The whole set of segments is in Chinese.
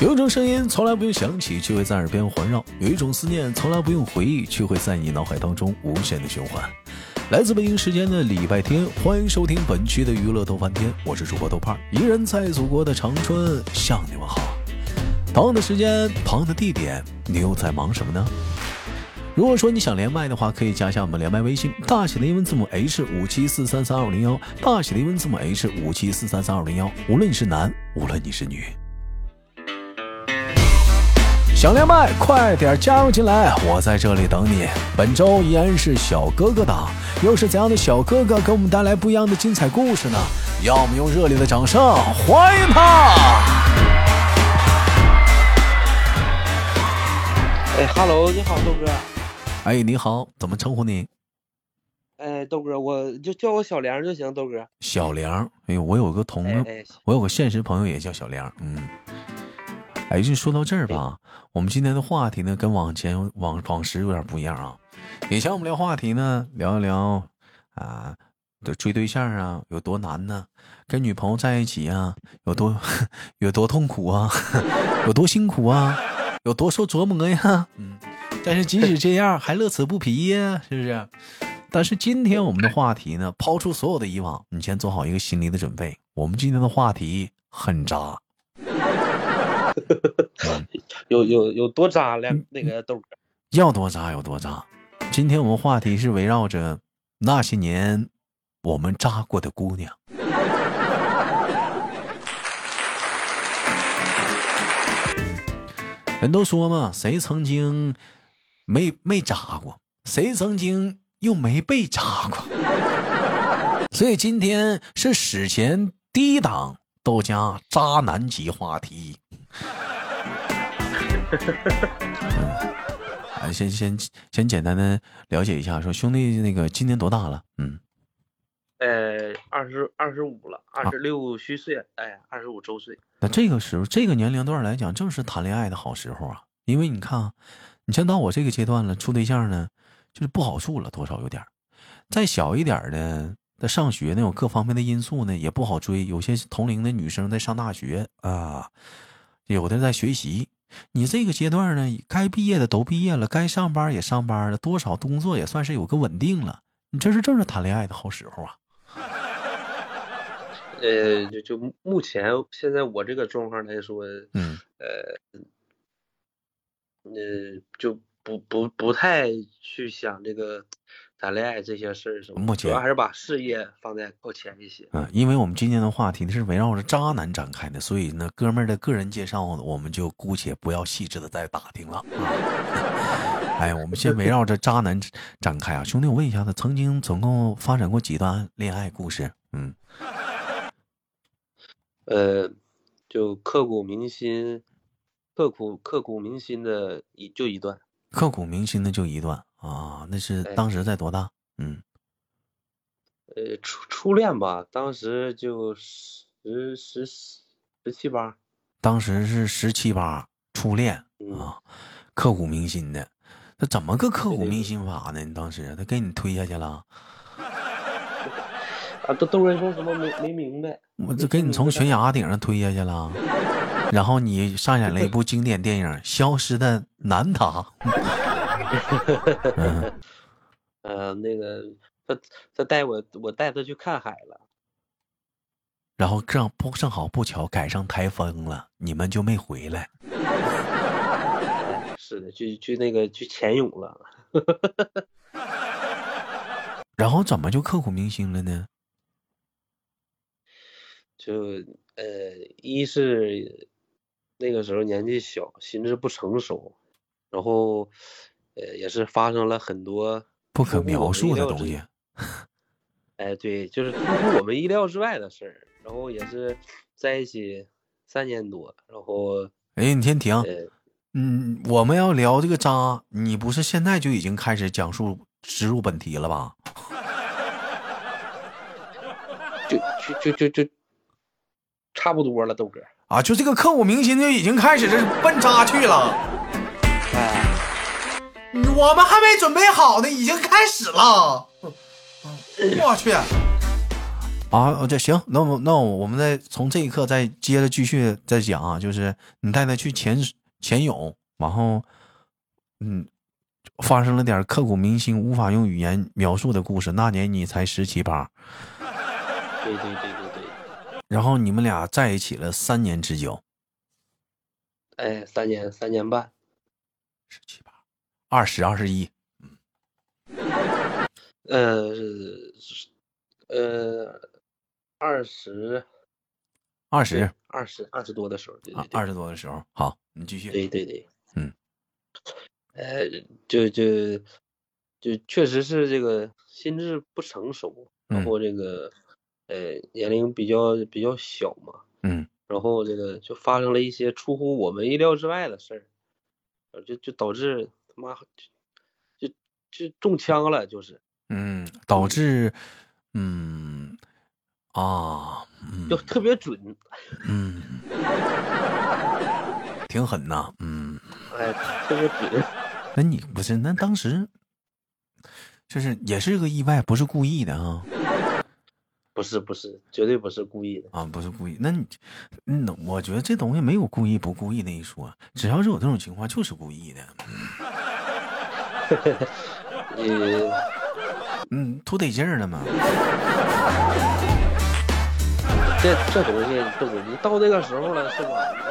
有一种声音从来不用响起，却会在耳边环绕；有一种思念从来不用回忆，却会在你脑海当中无限的循环。来自北京时间的礼拜天，欢迎收听本期的娱乐豆翻天，我是主播豆瓣，一人在祖国的长春向你们好。同样的时间，同样的地点，你又在忙什么呢？如果说你想连麦的话，可以加一下我们连麦微信，大写的英文字母 H 五七四三三二零幺，大写的英文字母 H 五七四三三二零幺。无论你是男，无论你是女。想连麦，快点加入进来，我在这里等你。本周依然是小哥哥档，又是怎样的小哥哥给我们带来不一样的精彩故事呢？让我们用热烈的掌声欢迎他！哎哈喽，你好，豆哥。哎，你好，怎么称呼你？哎，豆哥，我就叫我小梁就行，豆哥。小梁，哎呦，我有个同，我有个现实朋友也叫小梁，嗯。哎，就说到这儿吧，我们今天的话题呢，跟往前往往时有点不一样啊。以前我们聊话题呢，聊一聊啊，的追对象啊，有多难呢？跟女朋友在一起啊，有多 有多痛苦啊？有多辛苦啊？有多受琢磨呀？嗯，但是即使这样，还乐此不疲呀，是不是？但是今天我们的话题呢，抛出所有的以往，你先做好一个心理的准备。我们今天的话题很渣。有有有多渣两那个豆哥，要多渣有多渣。今天我们话题是围绕着那些年我们渣过的姑娘。人都说嘛，谁曾经没没渣过？谁曾经又没被渣过？所以今天是史前第一档豆家渣男级话题。嗯，先先先简单的了解一下，说兄弟那个今年多大了？嗯，呃，二十二十五了，二十六虚岁，哎，二十五周岁。那这个时候，这个年龄段来讲，正是谈恋爱的好时候啊。因为你看啊，你像到我这个阶段了，处对象呢，就是不好处了，多少有点再小一点的，在上学呢，有各方面的因素呢，也不好追。有些同龄的女生在上大学啊。有的在学习，你这个阶段呢，该毕业的都毕业了，该上班也上班了，多少工作也算是有个稳定了。你这是正是谈恋爱的好时候啊。呃，就就目前现在我这个状况来说，嗯，呃，呃，就不不不太去想这个。谈恋爱这些事儿，目前主要还是把事业放在靠前一些。嗯，因为我们今天的话题是围绕着渣男展开的，所以呢，哥们儿的个人介绍我们就姑且不要细致的再打听了。哎，我们先围绕着渣男展开啊，兄弟，我问一下，他曾经总共发展过几段恋爱故事？嗯，呃，就刻骨铭心，刻骨刻骨铭心的一就一段，刻骨铭心的就一段。啊，那是当时在多大？嗯，呃，初初恋吧，当时就十十十七八，当时是十七八初恋啊，刻骨铭心的。他怎么个刻骨铭心法呢？你当时他给你推下去了？啊，都都人说什么没没明白？我这给你从悬崖顶上推下去了，然后你上演了一部经典电影《消失的南塔》。呃，那个他他带我，我带他去看海了，然后正不正好不巧赶上台风了，你们就没回来。是的，去去那个去潜泳了。然后怎么就刻骨铭心了呢？就呃，一是那个时候年纪小，心智不成熟，然后。呃，也是发生了很多不可描述的东西。哎，对，就是出乎我们意料之外的事儿。然后也是在一起三年多，然后哎，你先停。嗯，我们要聊这个渣，你不是现在就已经开始讲述植入本题了吧？就就就就就差不多了，豆哥。啊，就这个刻骨铭心就已经开始这奔渣去了。我们还没准备好呢，已经开始了。我去，啊，这行，那我那我们再从这一刻再接着继续再讲啊，就是你带他去潜潜泳，然后，嗯，发生了点刻骨铭心、无法用语言描述的故事。那年你才十七八，对对对对对。然后你们俩在一起了三年之久，哎，三年三年半，十七八，二十二十一，嗯，呃，呃。二十，二十，二十，二十多的时候，对对对，二十多的时候，好，你继续。对对对，嗯，呃，就就就确实是这个心智不成熟，然后这个呃年龄比较比较小嘛，嗯，然后这个就发生了一些出乎我们意料之外的事儿，就就导致他妈就就就中枪了，就是，嗯，导致，嗯。啊，就特别准，嗯，挺狠呐，嗯，哎，特别准。那你不是？那当时就是也是个意外，不是故意的啊？不是，不是，绝对不是故意的啊，不是故意。那你，嗯，我觉得这东西没有故意不故意那一说，只要是有这种情况，就是故意的。你，嗯，图得劲儿了嘛。这这东西都你到那个时候了是吧？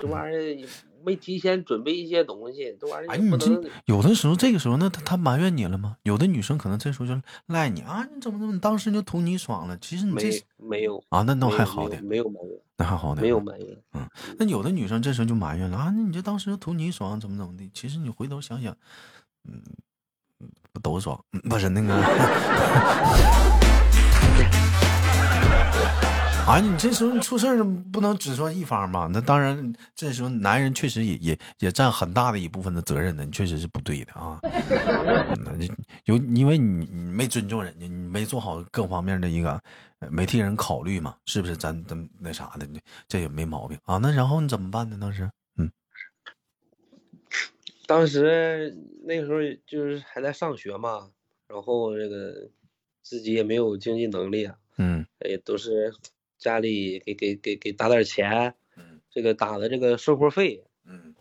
这玩意儿没提前准备一些东西，这玩意儿哎，你这有的时候这个时候，那他他埋怨你了吗？有的女生可能这时候就赖你啊，你怎么怎么当时就图你爽了？其实你这没有啊，那那还好点，没有埋怨，那还好点，没有埋怨。嗯，那有的女生这时候就埋怨了啊，那你这当时就图你爽，怎么怎么的？其实你回头想想，嗯，不都说？不是那个。啊，你这时候你出事儿不能只说一方嘛？那当然，这时候男人确实也也也占很大的一部分的责任呢。你确实是不对的啊，有因为你你没尊重人家，你没做好各方面的一个，没替人考虑嘛，是不是？咱咱那啥的，这也没毛病啊。那然后你怎么办呢？当时，嗯，当时那个时候就是还在上学嘛，然后这个自己也没有经济能力啊，嗯，也都是。家里给给给给打点钱，嗯。这个打的这个生活费，嗯，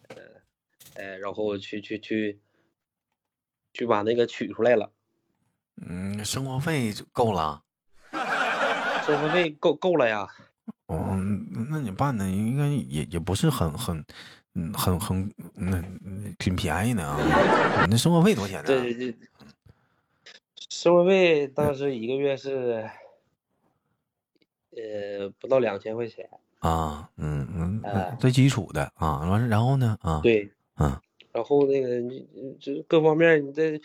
哎，然后去去去，去把那个取出来了，嗯，生活费就够了，生活费够够了呀，哦，那你办的应该也也不是很很，嗯，很很那挺便宜的啊，你那生活费多少钱呢？对对对，生活费当时一个月是。呃，不到两千块钱啊，嗯嗯，最基础的啊，完了然后呢？啊，对，嗯，然后那个你就各方面你这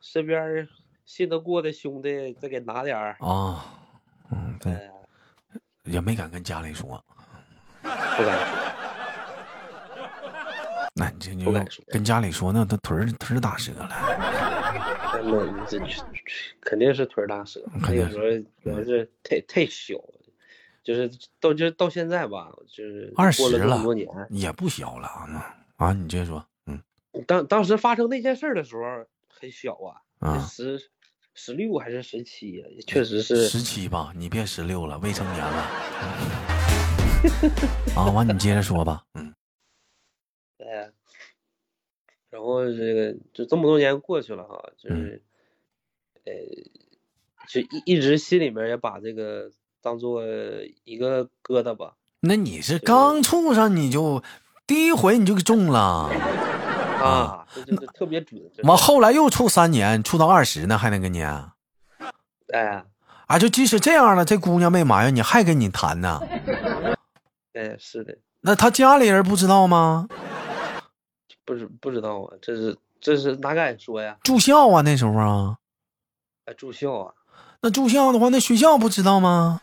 身边信得过的兄弟再给拿点儿啊，嗯对，也没敢跟家里说，不敢。说，那你这就跟家里说，那他腿儿腿儿打折了，那这肯定是腿儿打折，那个时候主要是太太小。就是到就到现在吧，就是二十了多年，也不小了啊！啊，你接着说，嗯，当当时发生那件事的时候很小啊，啊，十十六还是十七呀？确实是十七吧？你别十六了，未成年了。啊，完你接着说吧，嗯，对，然后这个就这么多年过去了哈，就是，呃，就一一直心里面也把这个。当做一个疙瘩吧。那你是刚处上你就第一回你就给中了啊？这这特别准。完后来又处三年，处到二十呢还能跟你？哎，啊，就即使这样了，这姑娘没埋怨你，还跟你谈呢？哎，是的。那他家里人不知道吗？不知不知道啊，这是这是哪敢说呀？住校啊，那时候啊。哎，住校啊。那住校的话，那学校不知道吗？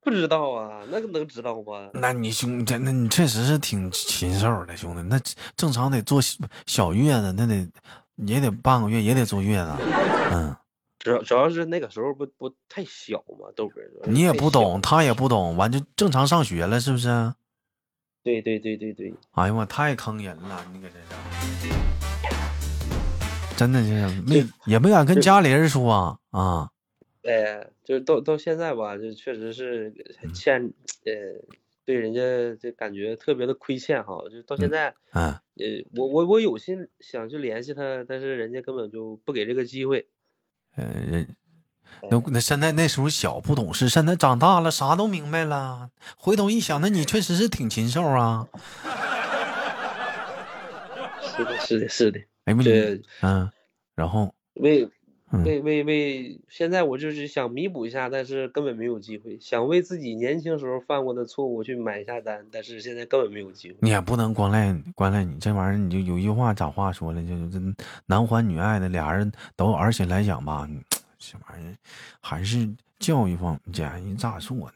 不知道啊，那个能知道吗？那你兄弟，那你确实是挺禽兽的，兄弟。那正常得坐小月子，那得也得半个月，也得坐月子。嗯，主要主要是那个时候不不太小嘛，豆哥。你也不懂，他也不懂，完就正常上学了，是不是？对对对对对。哎呀妈，太坑人了，你搁这是。真的是没也没敢跟家里人说啊啊！哎，就是到到现在吧，就确实是欠，呃，对人家就感觉特别的亏欠哈。就到现在，啊，呃，我我我有心想去联系他，但是人家根本就不给这个机会。呃，人那那现在那时候小不懂事，现在长大了啥都明白了。回头一想，那你确实是挺禽兽啊。是的，是的，是的。哎，对，嗯，然后为为为为，现在我就是想弥补一下，但是根本没有机会。想为自己年轻时候犯过的错误去买一下单，但是现在根本没有机会。你也不能光赖光赖你这玩意儿，你就有一句话咋话说了，就是这男欢女爱的俩人都，而且来讲吧，这玩意儿还是教育方面，人咋说呢？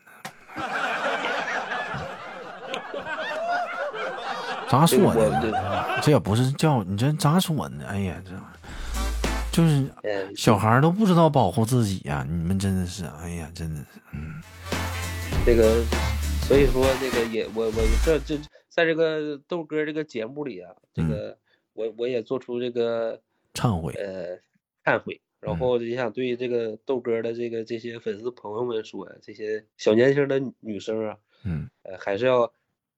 咋说呢？这也不是教你这咋说呢？哎呀，这就是小孩都不知道保护自己呀！你们真的是，哎呀，真的是，嗯。这个，所以说这个也我我这这在这个豆哥这个节目里啊，这个我我也做出这个忏悔，呃，忏悔，然后也想对这个豆哥的这个这些粉丝朋友们说，这些小年轻的女生啊，嗯，呃，还是要。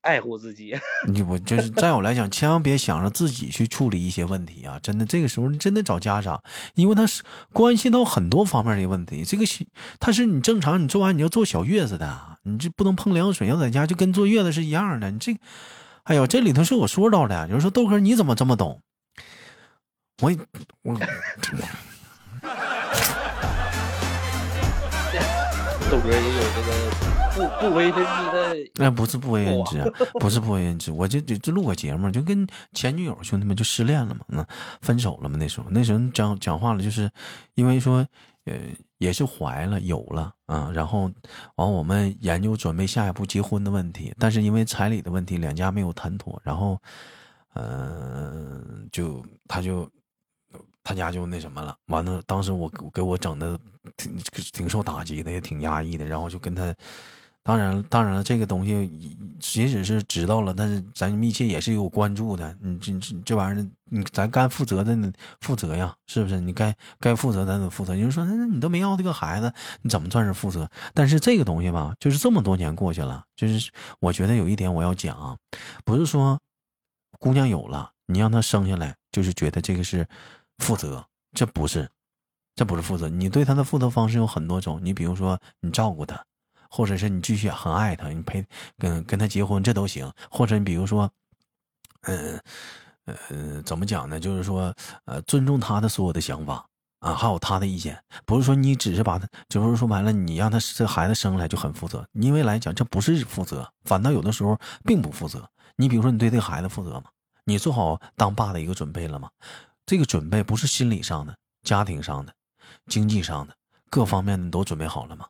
爱护自己，你我就是在我来讲，千万别想着自己去处理一些问题啊！真的，这个时候你真的找家长，因为他是关系到很多方面的问题。这个他是你正常，你做完你要坐小月子的，你这不能碰凉水，要在家就跟坐月子是一样的。你这，哎呦，这里头是我说到的。有人说豆哥你怎么这么懂？我我也有这个。不不为人知的，那不是不为人知，不是不为人知。我就就就录个节目，就跟前女友兄弟们就失恋了嘛，嗯分手了嘛。那时候那时候讲讲话了，就是因为说，呃，也是怀了有了啊，然后完我们研究准备下一步结婚的问题，但是因为彩礼的问题，两家没有谈妥，然后，嗯，就他就他家就那什么了。完了，当时我给我整的挺挺受打击的，也挺压抑的，然后就跟他。当然，当然了，这个东西即使是知道了，但是咱密切也是有关注的。你这这这玩意儿，你咱该负责的负责呀，是不是？你该该负责咱得负责。你就说，那你都没要这个孩子，你怎么算是负责？但是这个东西吧，就是这么多年过去了，就是我觉得有一点我要讲，不是说姑娘有了，你让她生下来，就是觉得这个是负责，这不是，这不是负责。你对他的负责方式有很多种，你比如说你照顾他。或者是你继续很爱他，你陪跟跟他结婚，这都行。或者你比如说，嗯呃，怎么讲呢？就是说，呃，尊重他的所有的想法啊，还有他的意见。不是说你只是把他，就是说完了，你让他这孩子生来就很负责。因为来讲，这不是负责，反倒有的时候并不负责。你比如说，你对这个孩子负责吗？你做好当爸的一个准备了吗？这个准备不是心理上的、家庭上的、经济上的各方面的，你都准备好了吗？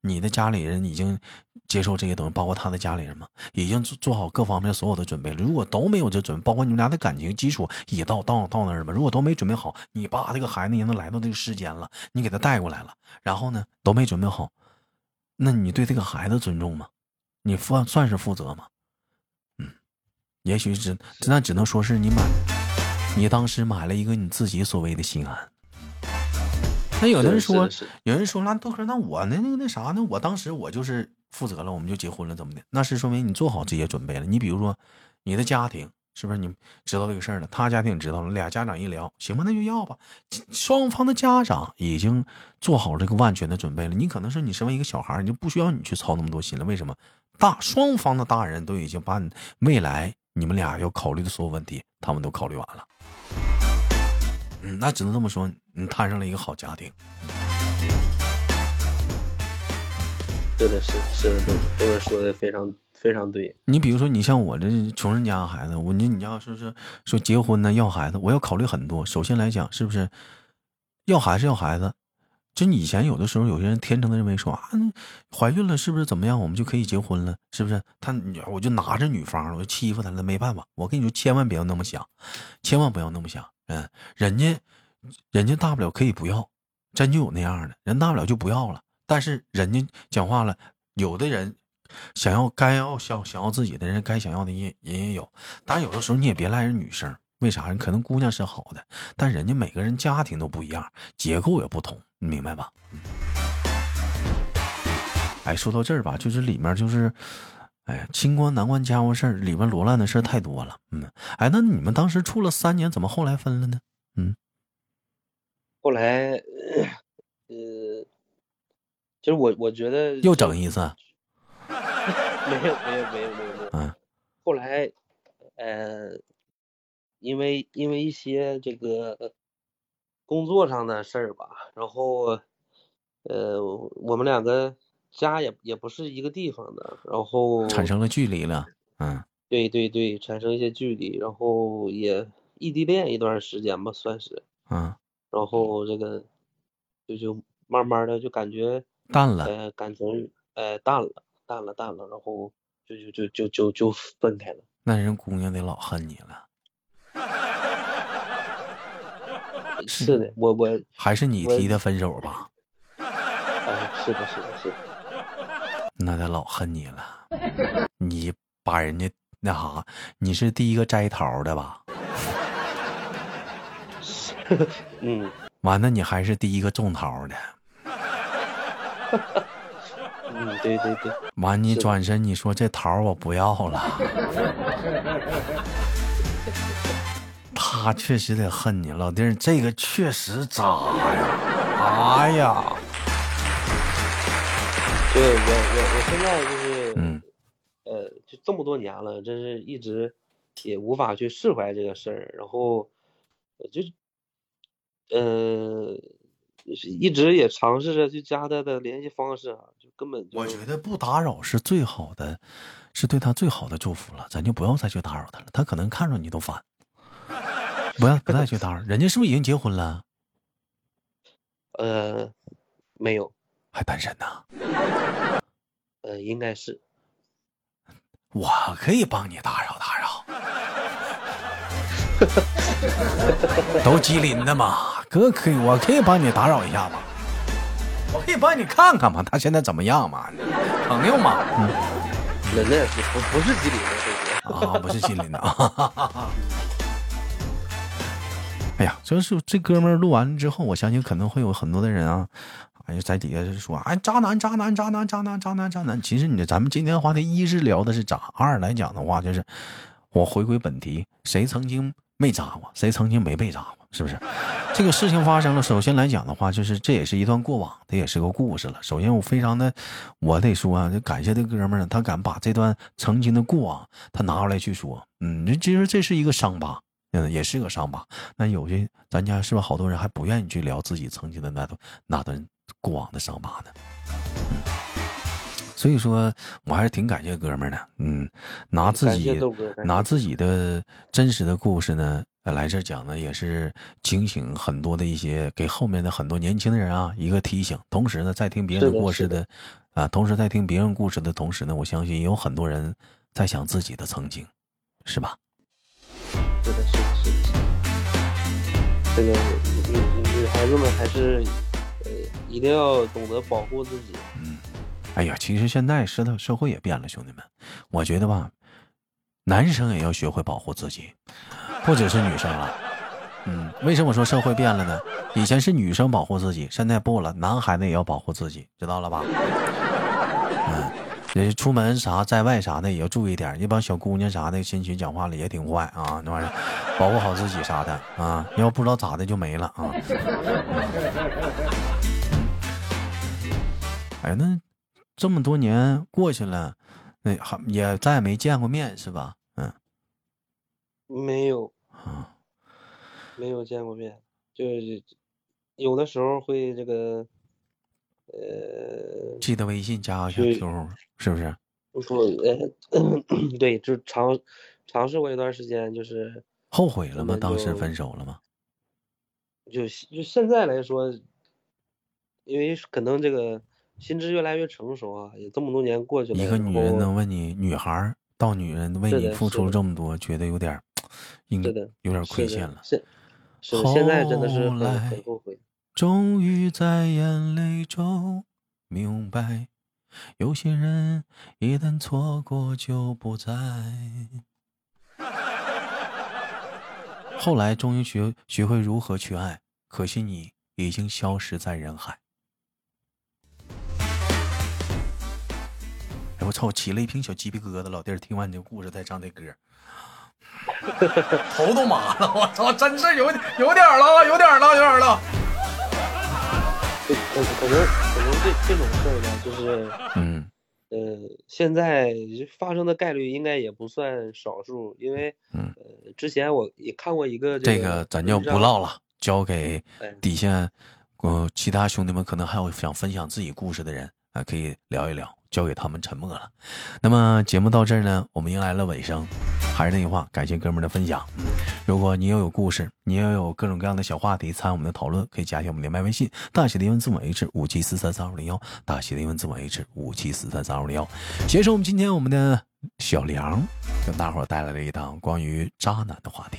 你的家里人已经接受这些东西，包括他的家里人吗？已经做好各方面所有的准备了。如果都没有这准备，包括你们俩的感情基础也到到到那儿了吗？如果都没准备好，你爸这个孩子已经来到这个世间了，你给他带过来了，然后呢都没准备好，那你对这个孩子尊重吗？你算算是负责吗？嗯，也许只那只能说是你买，你当时买了一个你自己所谓的心安。那有的人说，有人说那豆哥，那我那那个那啥那？我当时我就是负责了，我们就结婚了，怎么的？那是说明你做好这些准备了。你比如说，你的家庭是不是你知道这个事儿了？他家庭知道了，俩家长一聊，行吧，那就要吧。双方的家长已经做好这个万全的准备了。你可能是你身为一个小孩，你就不需要你去操那么多心了。为什么？大双方的大人都已经把你未来你们俩要考虑的所有问题，他们都考虑完了。嗯，那只能这么说。你摊上了一个好家庭，是的，是是的，这个说的非常非常对。你比如说，你像我这穷人家孩子，我你你要说是说结婚呢，要孩子，我要考虑很多。首先来讲，是不是要孩子要孩子？就以前有的时候，有些人天真的认为说啊，怀孕了是不是怎么样，我们就可以结婚了？是不是？他我就拿着女方，我就欺负他了，没办法。我跟你说，千万不要那么想，千万不要那么想。嗯，人家。人家大不了可以不要，真就有那样的人，大不了就不要了。但是人家讲话了，有的人想要该要想想要自己的人，该想要的也人也有。但有的时候你也别赖人女生，为啥？可能姑娘是好的，但人家每个人家庭都不一样，结构也不同，你明白吧？哎，说到这儿吧，就是里面就是，哎呀，清官难断家务事儿，里面罗乱的事儿太多了。嗯，哎，那你们当时处了三年，怎么后来分了呢？嗯，后来，呃，其实我我觉得又整一次，没有没有没有没有没有。嗯，后来，呃，因为因为一些这个工作上的事儿吧，然后，呃，我们两个。家也也不是一个地方的，然后产生了距离了，嗯，对对对，产生一些距离，然后也异地恋一段时间吧，算是，嗯，然后这个就就慢慢的就感觉淡了，呃，感情呃淡了，淡了淡了，然后就就就就就就分开了。那人姑娘得老恨你了。是的，我我还是你提的分手吧。哎，是的，是的，是的。那得老恨你了，你把人家那啥，你是第一个摘桃的吧？嗯，完了，你还是第一个种桃的。嗯，对对对。完，你转身你说这桃我不要了。他确实得恨你，老弟儿，这个确实渣呀！哎呀。对我我我现在就是，嗯，呃，就这么多年了，真是一直也无法去释怀这个事儿，然后就，呃，一直也尝试着去加他的联系方式啊，就根本就我觉得不打扰是最好的，是对他最好的祝福了，咱就不要再去打扰他了，他可能看着你都烦，不要不再去打扰，人家是不是已经结婚了？呃，没有。还单身呢？呃，应该是。我可以帮你打扰打扰。都吉林的嘛，哥可以，我可以帮你打扰一下嘛。我可以帮你看看嘛，他现在怎么样嘛？朋友嘛。嗯。那那不不是吉林的，啊，不是吉林的啊。哎呀，就是这哥们儿录完之后，我相信可能会有很多的人啊。哎，在底下就说，哎，渣男，渣男，渣男，渣男，渣男，渣男。其实你咱们今天话题，一是聊的是渣，二来讲的话就是，我回归本题，谁曾经没渣过，谁曾经没被渣过，是不是？这个事情发生了，首先来讲的话，就是这也是一段过往，这也是个故事了。首先我非常的，我得说啊，就感谢这哥们儿，他敢把这段曾经的过往他拿出来去说，嗯，其实这是一个伤疤。嗯，也是个伤疤。那有些咱家是不是好多人还不愿意去聊自己曾经的那段那段过往的伤疤呢？嗯，所以说我还是挺感谢哥们儿的。嗯，拿自己拿自己的真实的故事呢来这讲呢，也是警醒很多的一些给后面的很多年轻的人啊一个提醒。同时呢，在听别人故事的啊，同时在听别人故事的同时呢，我相信也有很多人在想自己的曾经，是吧？是的，是的，是的。这个女女孩子们还是呃一定要懂得保护自己。嗯，哎呀，其实现在社社会也变了，兄弟们，我觉得吧，男生也要学会保护自己，不只是女生了。嗯，为什么说社会变了呢？以前是女生保护自己，现在不了，男孩子也要保护自己，知道了吧？嗯。这出门啥在外啥的也要注意点，一帮小姑娘啥的，心情讲话了也挺坏啊，那玩意儿保护好自己啥的啊，要不知道咋的就没了啊。哎，那这么多年过去了，那还也再也没见过面是吧？嗯，没有啊，没有见过面，就是有的时候会这个。呃，记得微信加个小 Q，是不是？不，呃，对，就尝尝试过一段时间，就是后悔了吗？当时分手了吗？就就现在来说，因为可能这个心智越来越成熟啊，也这么多年过去了。一个女人能为你，女孩到女人为你付出这么多，觉得有点，应该有点亏欠了。是，是现在真的是很很后悔。终于在眼泪中明白，有些人一旦错过就不再。后来终于学学会如何去爱，可惜你已经消失在人海。我操，起了一瓶小鸡皮疙瘩。老弟儿听完你这故事再唱这歌，头都麻了。我操，真是有有点了，有点了，有点了。可可能可能这这种事儿呢，就是嗯。呃，现在发生的概率应该也不算少数，因为呃，之前我也看过一个这个，咱就不唠了，交给底下，嗯，其他兄弟们可能还有想分享自己故事的人啊，可以聊一聊。交给他们沉默了。那么节目到这儿呢，我们迎来了尾声。还是那句话，感谢哥们的分享。如果你也有故事，你也有各种各样的小话题参与我们的讨论，可以加一下我们连麦微信，大写的英文字母 H 五七四三三二零幺，大写的英文字母 H 五七四三三二零幺。携手我们今天我们的小梁，跟大伙带来了一档关于渣男的话题。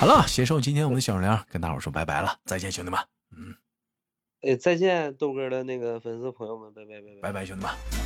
好了，携手今天我们的小梁，跟大伙说拜拜了，再见，兄弟们。嗯。哎，再见，豆哥的那个粉丝朋友们，拜拜拜拜，拜拜，兄弟们。